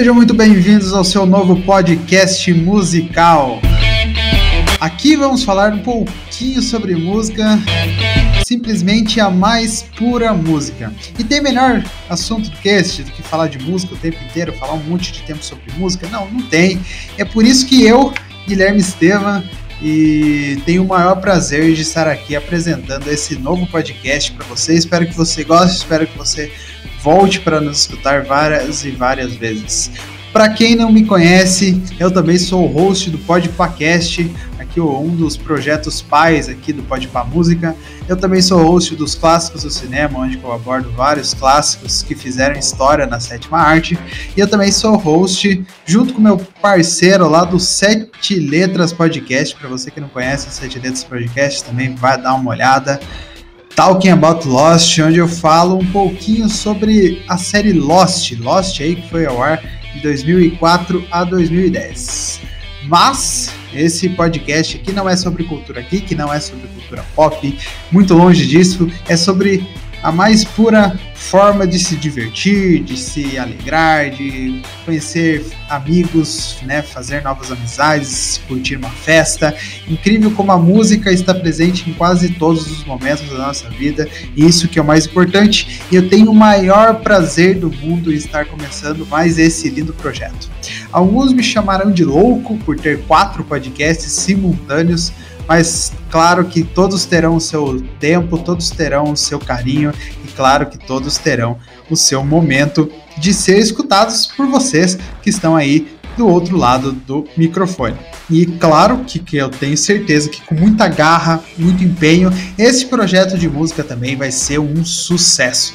Sejam muito bem-vindos ao seu novo podcast musical. Aqui vamos falar um pouquinho sobre música, simplesmente a mais pura música. E tem melhor assunto que este, do que falar de música o tempo inteiro, falar um monte de tempo sobre música? Não, não tem. É por isso que eu, Guilherme Estevam, e tenho o maior prazer de estar aqui apresentando esse novo podcast para você. Espero que você goste, espero que você volte para nos escutar várias e várias vezes. Para quem não me conhece, eu também sou o host do Podpacast, aqui um dos projetos pais aqui do Podpah Música. Eu também sou host dos Clássicos do Cinema, onde eu abordo vários clássicos que fizeram história na sétima arte. E eu também sou host, junto com meu parceiro lá do Sete Letras Podcast. Para você que não conhece o Sete Letras Podcast, também vai dar uma olhada. Talking About Lost, onde eu falo um pouquinho sobre a série Lost, Lost aí que foi ao ar de 2004 a 2010. Mas esse podcast aqui não é sobre cultura geek, não é sobre cultura pop, muito longe disso, é sobre a mais pura forma de se divertir, de se alegrar, de conhecer amigos, né, fazer novas amizades, curtir uma festa. Incrível como a música está presente em quase todos os momentos da nossa vida, e isso que é o mais importante. E eu tenho o maior prazer do mundo em estar começando mais esse lindo projeto. Alguns me chamarão de louco por ter quatro podcasts simultâneos mas claro que todos terão o seu tempo, todos terão o seu carinho e claro que todos terão o seu momento de ser escutados por vocês que estão aí do outro lado do microfone. E claro que, que eu tenho certeza que com muita garra, muito empenho, esse projeto de música também vai ser um sucesso.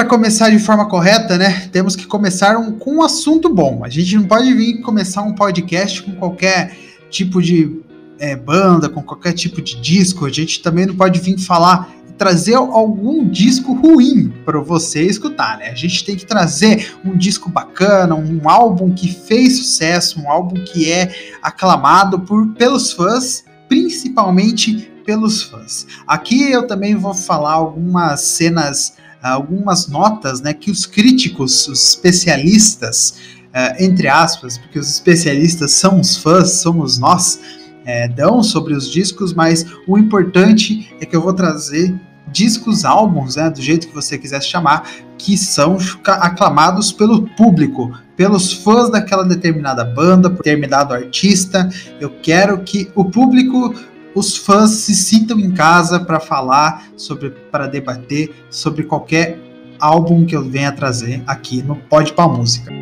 Para começar de forma correta, né, temos que começar um, com um assunto bom. A gente não pode vir começar um podcast com qualquer tipo de é, banda, com qualquer tipo de disco. A gente também não pode vir falar trazer algum disco ruim para você escutar, né? A gente tem que trazer um disco bacana, um álbum que fez sucesso, um álbum que é aclamado por pelos fãs, principalmente pelos fãs. Aqui eu também vou falar algumas cenas algumas notas né, que os críticos, os especialistas, uh, entre aspas, porque os especialistas são os fãs, somos nós, é, dão sobre os discos, mas o importante é que eu vou trazer discos, álbuns, né, do jeito que você quiser chamar, que são aclamados pelo público, pelos fãs daquela determinada banda, determinado artista. Eu quero que o público os fãs se sintam em casa para falar sobre, para debater sobre qualquer álbum que eu venha trazer aqui no Pode para Música.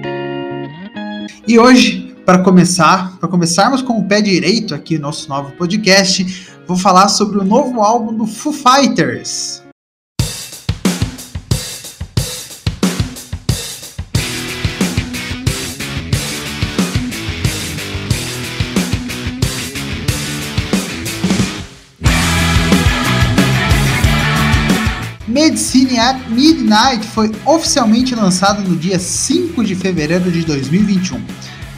E hoje, para começar, para começarmos com o pé direito aqui no nosso novo podcast, vou falar sobre o novo álbum do Foo Fighters. At Midnight foi oficialmente lançado no dia 5 de fevereiro de 2021,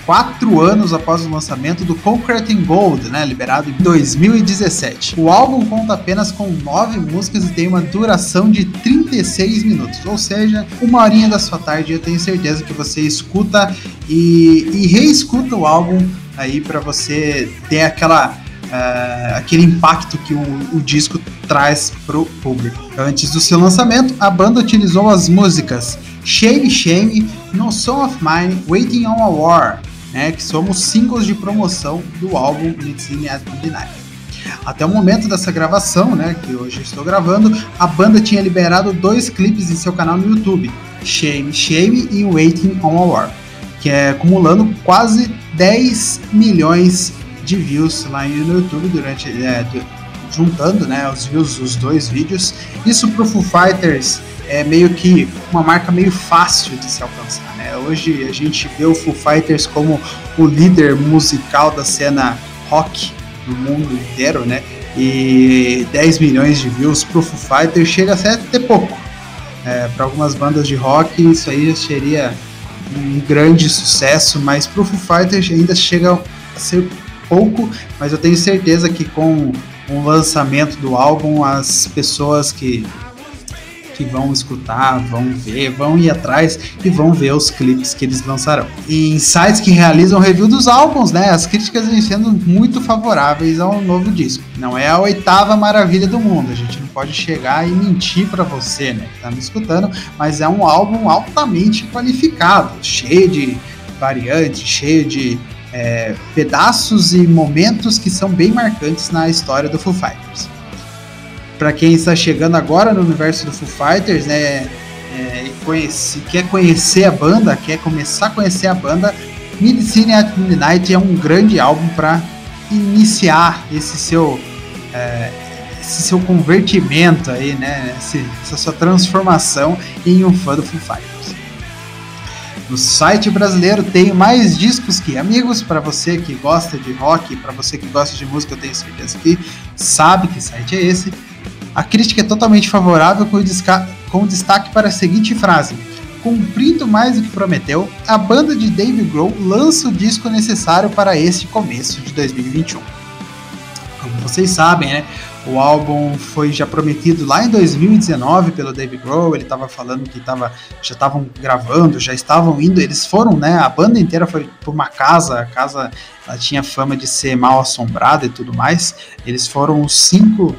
quatro anos após o lançamento do Concrete in Gold, né, liberado em 2017. O álbum conta apenas com nove músicas e tem uma duração de 36 minutos, ou seja, uma horinha da sua tarde. Eu tenho certeza que você escuta e, e reescuta o álbum aí para você ter aquela uh, aquele impacto que o, o disco traz pro público. Antes do seu lançamento, a banda utilizou as músicas Shame Shame, No Song of Mine, Waiting on a War, né, que somos singles de promoção do álbum Medicine at Midnight. Até o momento dessa gravação, né, que hoje estou gravando, a banda tinha liberado dois clipes em seu canal no YouTube, Shame Shame e Waiting on a War, que é acumulando quase 10 milhões de views lá no YouTube durante é, juntando né, os views dos dois vídeos. Isso para Foo Fighters é meio que uma marca meio fácil de se alcançar. Né? Hoje a gente vê o Foo Fighters como o líder musical da cena rock do mundo inteiro, né? e 10 milhões de views pro Foo Fighters chega até pouco. É, para algumas bandas de rock isso aí seria um grande sucesso, mas pro Foo Fighters ainda chega a ser pouco, mas eu tenho certeza que com o lançamento do álbum as pessoas que que vão escutar, vão ver, vão ir atrás e vão ver os clipes que eles lançarão. E em sites que realizam review dos álbuns, né, as críticas vêm sendo muito favoráveis ao novo disco. Não é a oitava maravilha do mundo, a gente não pode chegar e mentir para você, né, que tá me escutando, mas é um álbum altamente qualificado, cheio de variantes, cheio de é, pedaços e momentos que são bem marcantes na história do Foo Fighters para quem está chegando agora no universo do Foo Fighters, né, é, conhece, quer conhecer a banda, quer começar a conhecer a banda, Medicine at Midnight é um grande álbum para iniciar esse seu é, esse seu convertimento aí, né, esse, essa sua transformação em um fã do Foo Fighters. No site brasileiro tem mais discos que amigos para você que gosta de rock, para você que gosta de música, eu tenho certeza que sabe que site é esse. A crítica é totalmente favorável com, com destaque para a seguinte frase: Cumprindo mais do que prometeu, a banda de Dave Grohl lança o disco necessário para este começo de 2021. Como vocês sabem, né? O álbum foi já prometido lá em 2019 pelo Dave Grohl. Ele estava falando que tava, já estavam gravando, já estavam indo. Eles foram, né? A banda inteira foi para uma casa. A casa ela tinha fama de ser mal assombrada e tudo mais. Eles foram os cinco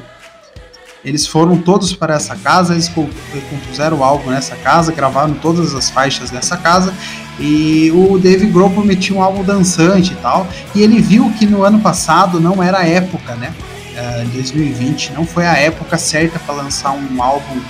eles foram todos para essa casa, eles compuseram o álbum nessa casa, gravaram todas as faixas nessa casa. E o Dave Grohl prometia um álbum dançante e tal. E ele viu que no ano passado não era a época, né? Uh, 2020 não foi a época certa para lançar um álbum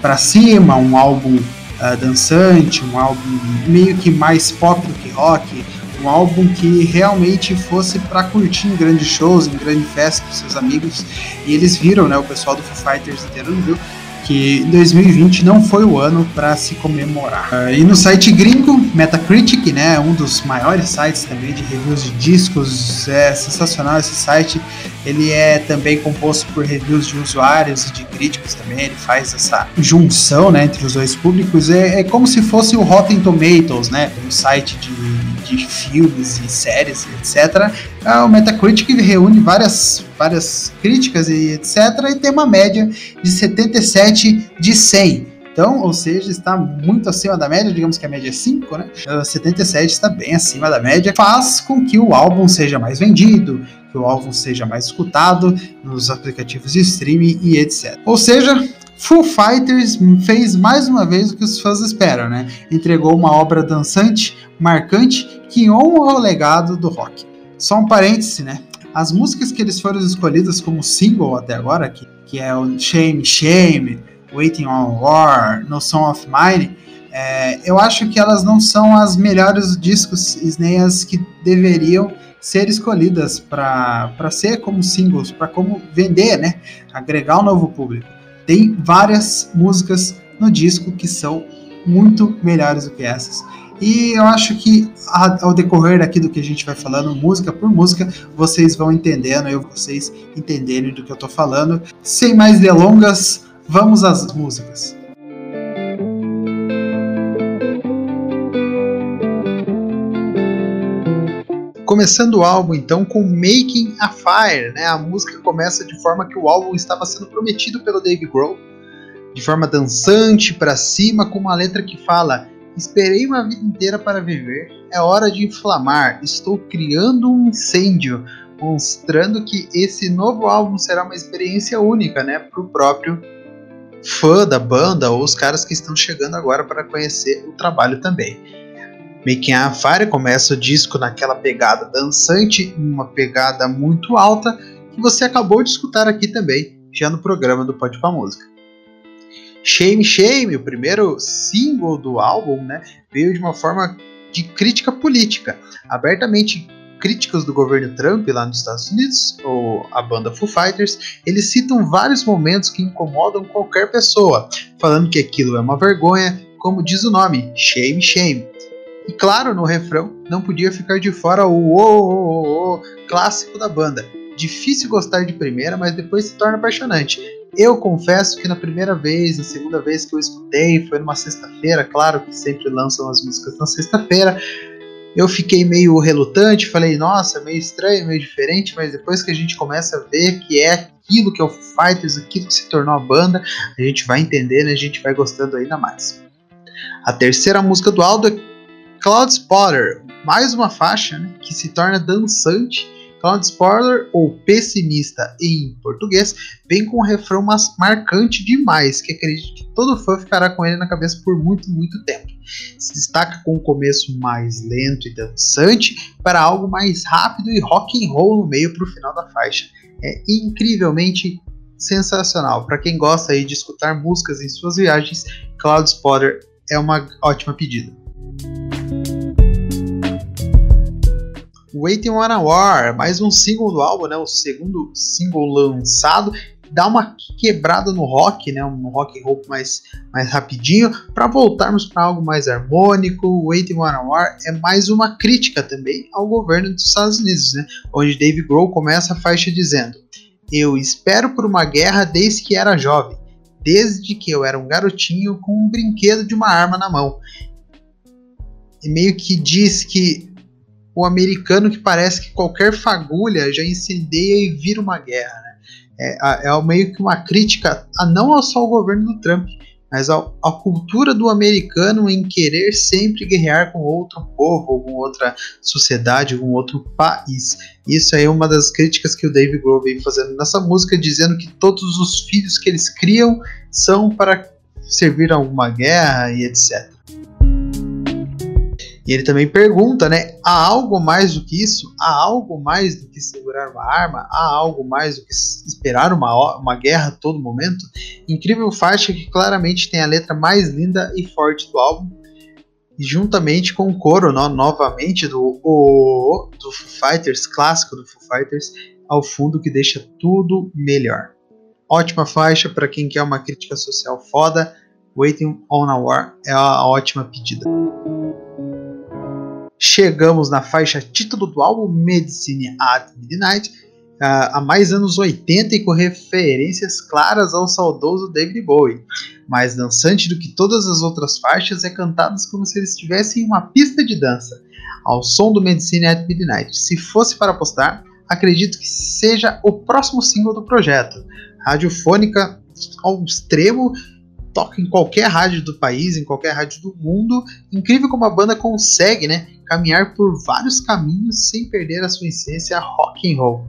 para cima, um álbum uh, dançante, um álbum meio que mais pop do que rock, um álbum que realmente fosse para curtir em grandes shows, em grande festa com seus amigos. E eles viram, né, o pessoal do Foo Fighters inteiro viu que 2020 não foi o ano para se comemorar. Uh, e no site gringo, Metacritic, né, um dos maiores sites também de reviews de discos, é sensacional esse site. Ele é também composto por reviews de usuários e de críticos também. Ele faz essa junção, né, entre os dois públicos. É, é como se fosse o Rotten Tomatoes, né, um site de de filmes e séries, etc. Ah, o Metacritic reúne várias, várias críticas e etc. e tem uma média de 77 de 100. Então, ou seja, está muito acima da média, digamos que a média é 5, né? 77 está bem acima da média, faz com que o álbum seja mais vendido, que o álbum seja mais escutado nos aplicativos de streaming e etc. Ou seja, Foo Fighters fez mais uma vez o que os fãs esperam, né? Entregou uma obra dançante, marcante, que honra o legado do rock. Só um parêntese, né? As músicas que eles foram escolhidas como single até agora, que, que é o Shame Shame, Waiting on War, No Song of Mine, é, eu acho que elas não são as melhores discos nem as que deveriam ser escolhidas para ser como singles, para como vender, né? Agregar um novo público tem várias músicas no disco que são muito melhores do que essas. E eu acho que ao decorrer aqui do que a gente vai falando, música por música, vocês vão entendendo, eu vocês entenderem do que eu tô falando. Sem mais delongas, vamos às músicas. Começando o álbum então com Making a Fire, né? A música começa de forma que o álbum estava sendo prometido pelo Dave Grohl, de forma dançante para cima, com uma letra que fala: Esperei uma vida inteira para viver, é hora de inflamar, estou criando um incêndio, mostrando que esse novo álbum será uma experiência única, né, para o próprio fã da banda ou os caras que estão chegando agora para conhecer o trabalho também. Making a Fire começa o disco naquela pegada dançante, uma pegada muito alta, que você acabou de escutar aqui também, já no programa do Pode Pra Música. Shame Shame, o primeiro single do álbum, né, veio de uma forma de crítica política, abertamente críticas do governo Trump lá nos Estados Unidos, ou a banda Foo Fighters, eles citam vários momentos que incomodam qualquer pessoa, falando que aquilo é uma vergonha, como diz o nome, shame, shame. E claro, no refrão não podia ficar de fora o o, o, o clássico da banda. difícil gostar de primeira, mas depois se torna apaixonante. Eu confesso que na primeira vez, na segunda vez que eu escutei, foi numa sexta-feira, claro que sempre lançam as músicas na sexta-feira. Eu fiquei meio relutante, falei, nossa, meio estranho, meio diferente, mas depois que a gente começa a ver que é aquilo que é o Fighters, aquilo que se tornou a banda, a gente vai entendendo a gente vai gostando ainda mais. A terceira música do álbum é Cloud Spotter, mais uma faixa né, que se torna dançante Cloud Spoiler, ou Pessimista em português, vem com um refrão marcante demais, que acredito que todo fã ficará com ele na cabeça por muito, muito tempo. Se destaca com um começo mais lento e dançante para algo mais rápido e rock and roll no meio para o final da faixa. É incrivelmente sensacional. Para quem gosta aí de escutar músicas em suas viagens, Cloud Spotter é uma ótima pedida. Waiting on a War, mais um single do álbum, né? O segundo single lançado. Dá uma quebrada no rock, né? Um rock and roll mais, mais rapidinho, para voltarmos para algo mais harmônico. Waiting on a War é mais uma crítica também ao governo dos Estados Unidos, né? Onde Dave Grohl começa a faixa dizendo: Eu espero por uma guerra desde que era jovem, desde que eu era um garotinho com um brinquedo de uma arma na mão. E meio que diz que o americano que parece que qualquer fagulha já incendeia e vira uma guerra. Né? É, é meio que uma crítica a não só ao governo do Trump, mas a, a, cultura do americano em querer sempre guerrear com outro povo, com outra sociedade, com outro país. Isso aí é uma das críticas que o Dave Grohl vem fazendo nessa música, dizendo que todos os filhos que eles criam são para servir a alguma guerra e etc. E ele também pergunta, né? Há algo mais do que isso? Há algo mais do que segurar uma arma? Há algo mais do que esperar uma, uma guerra a todo momento? Incrível faixa que claramente tem a letra mais linda e forte do álbum. E juntamente com o coro, no, novamente, do, o, do Foo Fighters, clássico do Foo Fighters, ao fundo que deixa tudo melhor. Ótima faixa para quem quer uma crítica social foda. Waiting on a War é a ótima pedida. Chegamos na faixa título do álbum Medicine at Midnight, uh, há mais anos 80 e com referências claras ao saudoso David Bowie. Mais dançante do que todas as outras faixas, é cantadas como se eles estivessem em uma pista de dança, ao som do Medicine at Midnight. Se fosse para apostar, acredito que seja o próximo single do projeto. Radiofônica ao extremo toca em qualquer rádio do país, em qualquer rádio do mundo. Incrível como a banda consegue, né, caminhar por vários caminhos sem perder a sua essência rock and roll.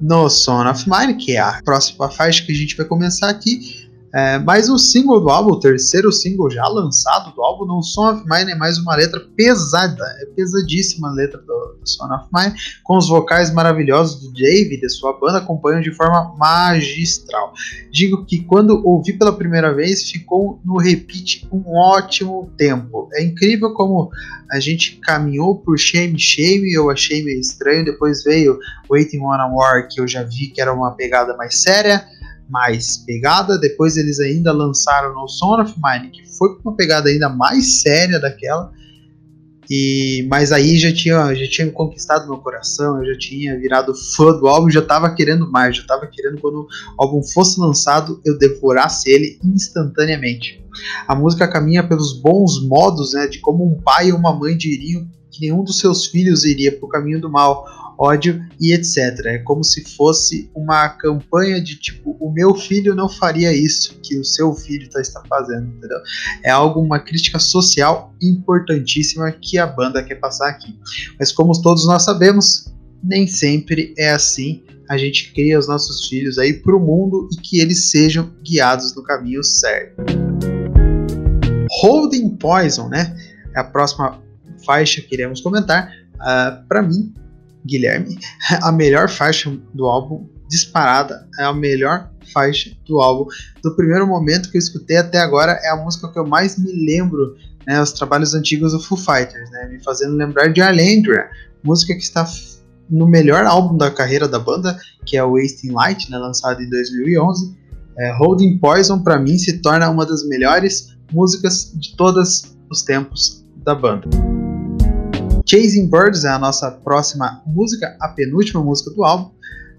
No Son of Mine, que é a próxima faixa que a gente vai começar aqui, é, mais um single do álbum, o terceiro single já lançado do álbum, No Son of Mine é mais uma letra pesada, é pesadíssima a letra do, do Son of Mine, com os vocais maravilhosos do Dave e da sua banda acompanham de forma magistral. Digo que quando ouvi pela primeira vez, ficou no repeat um ótimo tempo. É incrível como a gente caminhou por Shame Shame, eu achei meio estranho, depois veio Waiting on a War, que eu já vi que era uma pegada mais séria, mais pegada. Depois eles ainda lançaram no Son of Mine, que foi uma pegada ainda mais séria daquela. E, mas aí já tinha, já tinha conquistado meu coração, eu já tinha virado fã do álbum, já estava querendo mais, já estava querendo quando o álbum fosse lançado eu devorasse ele instantaneamente. A música caminha pelos bons modos, né, de como um pai e uma mãe diriam que nenhum dos seus filhos iria para o caminho do mal, ódio e etc. É como se fosse uma campanha de tipo, o meu filho não faria isso que o seu filho tá, está fazendo, entendeu? É algo, uma crítica social importantíssima que a banda quer passar aqui. Mas como todos nós sabemos, nem sempre é assim. A gente cria os nossos filhos aí para o mundo e que eles sejam guiados no caminho certo. Holding Poison, né? É a próxima faixa que iremos comentar. Uh, ah, para mim, Guilherme, a melhor faixa do álbum, disparada, é a melhor faixa do álbum. Do primeiro momento que eu escutei até agora, é a música que eu mais me lembro, né, os trabalhos antigos do Foo Fighters, né, me fazendo lembrar de Arlandria, música que está no melhor álbum da carreira da banda, que é o Wasting Light, né, lançado em 2011. É, Holding Poison, para mim, se torna uma das melhores músicas de todos os tempos da banda. Chasing Birds é a nossa próxima música, a penúltima música do álbum.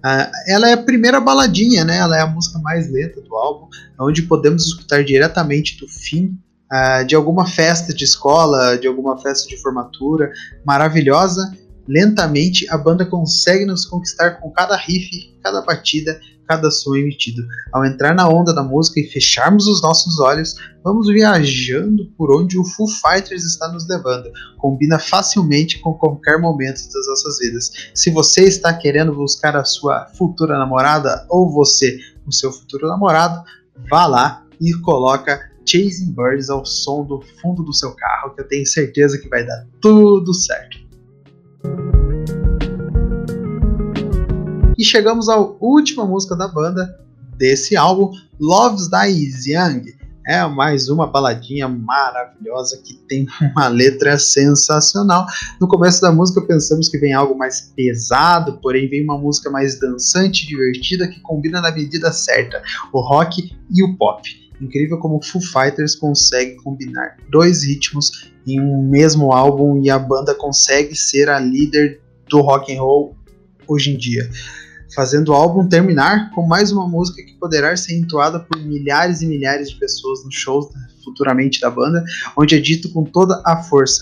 Uh, ela é a primeira baladinha, né? Ela é a música mais lenta do álbum, onde podemos escutar diretamente do fim uh, de alguma festa de escola, de alguma festa de formatura, maravilhosa. Lentamente a banda consegue nos conquistar com cada riff, cada batida, cada som emitido. Ao entrar na onda da música e fecharmos os nossos olhos, vamos viajando por onde o Foo Fighters está nos levando. Combina facilmente com qualquer momento das nossas vidas. Se você está querendo buscar a sua futura namorada ou você o seu futuro namorado, vá lá e coloca Chasing Birds ao som do fundo do seu carro, que eu tenho certeza que vai dar tudo certo. E chegamos à última música da banda desse álbum, Love's Dies Young. É mais uma baladinha maravilhosa que tem uma letra sensacional. No começo da música pensamos que vem algo mais pesado, porém vem uma música mais dançante, divertida, que combina na medida certa o rock e o pop. Incrível como Foo Fighters consegue combinar dois ritmos em um mesmo álbum e a banda consegue ser a líder do rock and roll hoje em dia, fazendo o álbum terminar com mais uma música que poderá ser entoada por milhares e milhares de pessoas nos shows futuramente da banda, onde é dito com toda a força: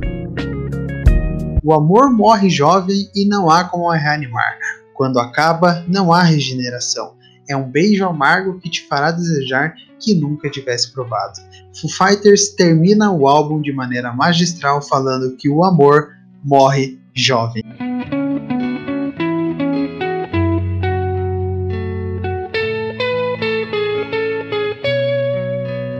O amor morre jovem e não há como reanimar. Quando acaba, não há regeneração. É um beijo amargo que te fará desejar que nunca tivesse provado. Foo Fighters termina o álbum de maneira magistral falando que o amor morre jovem.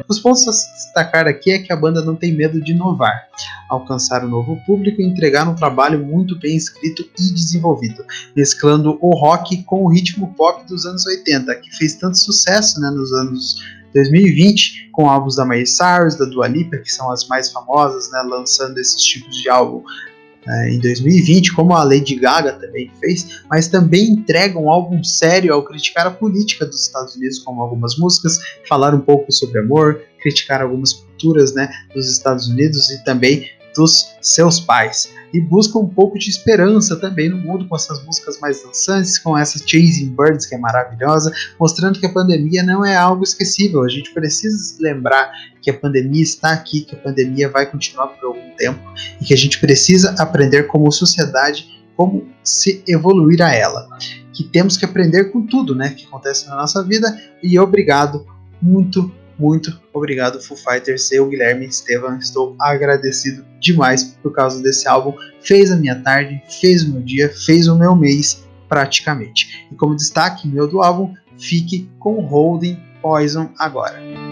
Os pontos a destacar aqui é que a banda não tem medo de inovar, alcançar um novo público e entregar um trabalho muito bem escrito e desenvolvido, mesclando o rock com o ritmo pop dos anos 80, que fez tanto sucesso né, nos anos 2020, com álbuns da Miley Cyrus, da Dua Lipa, que são as mais famosas, né, lançando esses tipos de álbum é, em 2020, como a Lady Gaga também fez, mas também entrega um álbum sério ao criticar a política dos Estados Unidos, como algumas músicas, falar um pouco sobre amor, criticar algumas culturas né, dos Estados Unidos e também dos seus pais. E busca um pouco de esperança também no mundo com essas músicas mais dançantes, com essa Chasing Birds que é maravilhosa, mostrando que a pandemia não é algo esquecível. A gente precisa lembrar que a pandemia está aqui, que a pandemia vai continuar por algum tempo e que a gente precisa aprender como sociedade como se evoluir a ela. Que temos que aprender com tudo, né, que acontece na nossa vida. E obrigado, muito muito obrigado, Foo Fighters. Eu, Guilherme Estevam, estou agradecido demais por causa desse álbum. Fez a minha tarde, fez o meu dia, fez o meu mês praticamente. E como destaque meu do álbum, fique com Holding Poison agora.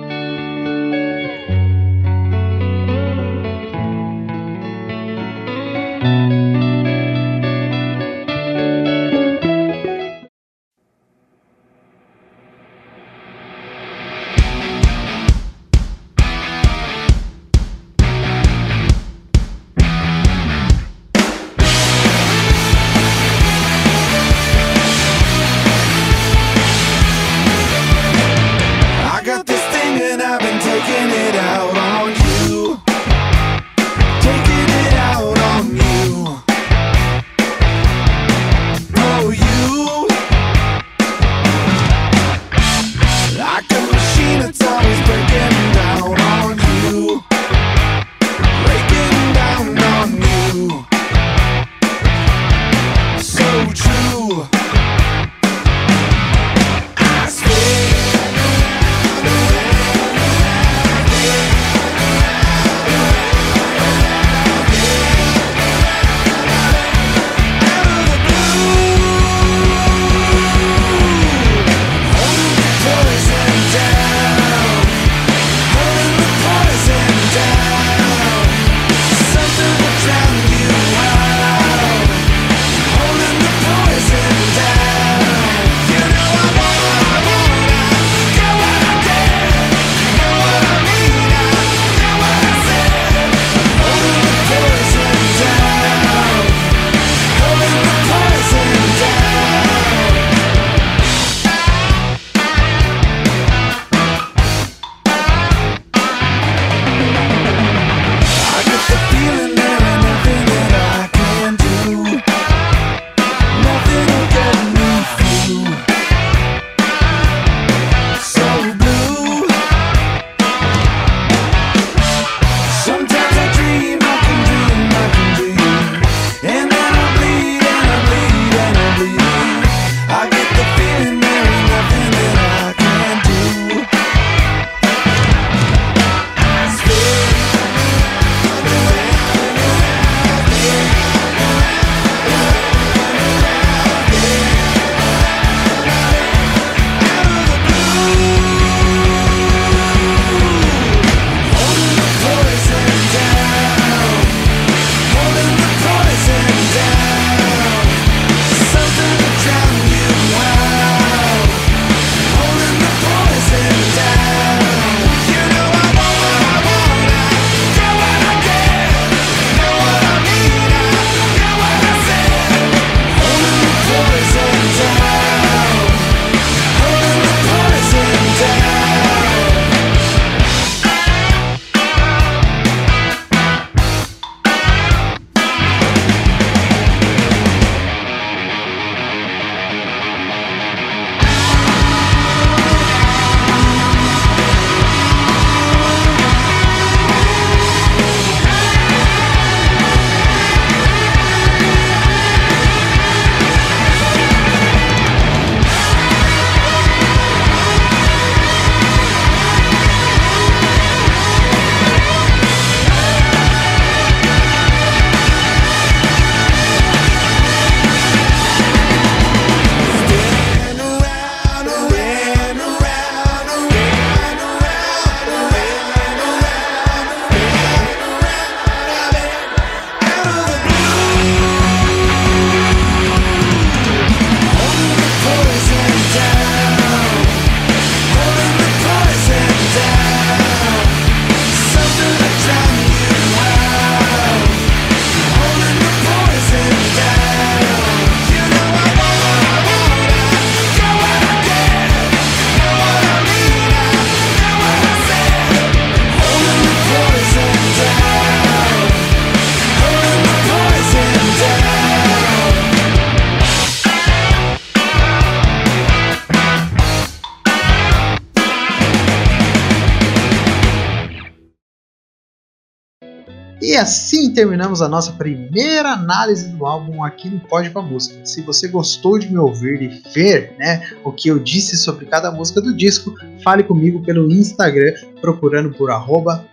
E assim terminamos a nossa primeira análise do álbum aqui no Pode Pra Música. Se você gostou de me ouvir e ver né, o que eu disse sobre cada música do disco, fale comigo pelo Instagram procurando por arroba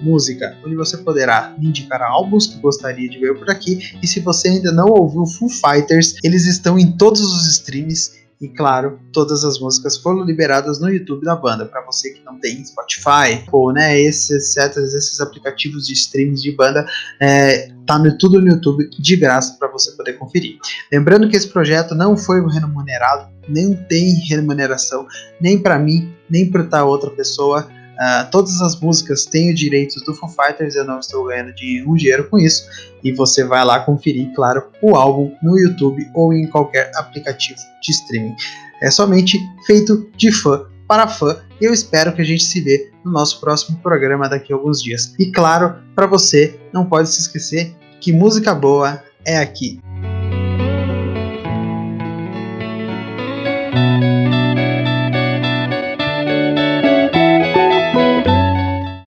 Música, onde você poderá me indicar álbuns que gostaria de ver por aqui. E se você ainda não ouviu Foo Fighters, eles estão em todos os streams e claro, todas as músicas foram liberadas no YouTube da banda. Para você que não tem Spotify ou né, esses, certos, esses aplicativos de streams de banda, é, tá no, tudo no YouTube de graça para você poder conferir. Lembrando que esse projeto não foi remunerado, nem tem remuneração, nem para mim, nem para outra outra pessoa. Uh, todas as músicas têm os direitos do Foo Fighters, eu não estou ganhando nenhum dinheiro com isso. E você vai lá conferir, claro, o álbum no YouTube ou em qualquer aplicativo de streaming. É somente feito de fã para fã. E eu espero que a gente se vê no nosso próximo programa daqui a alguns dias. E claro, para você, não pode se esquecer que música boa é aqui.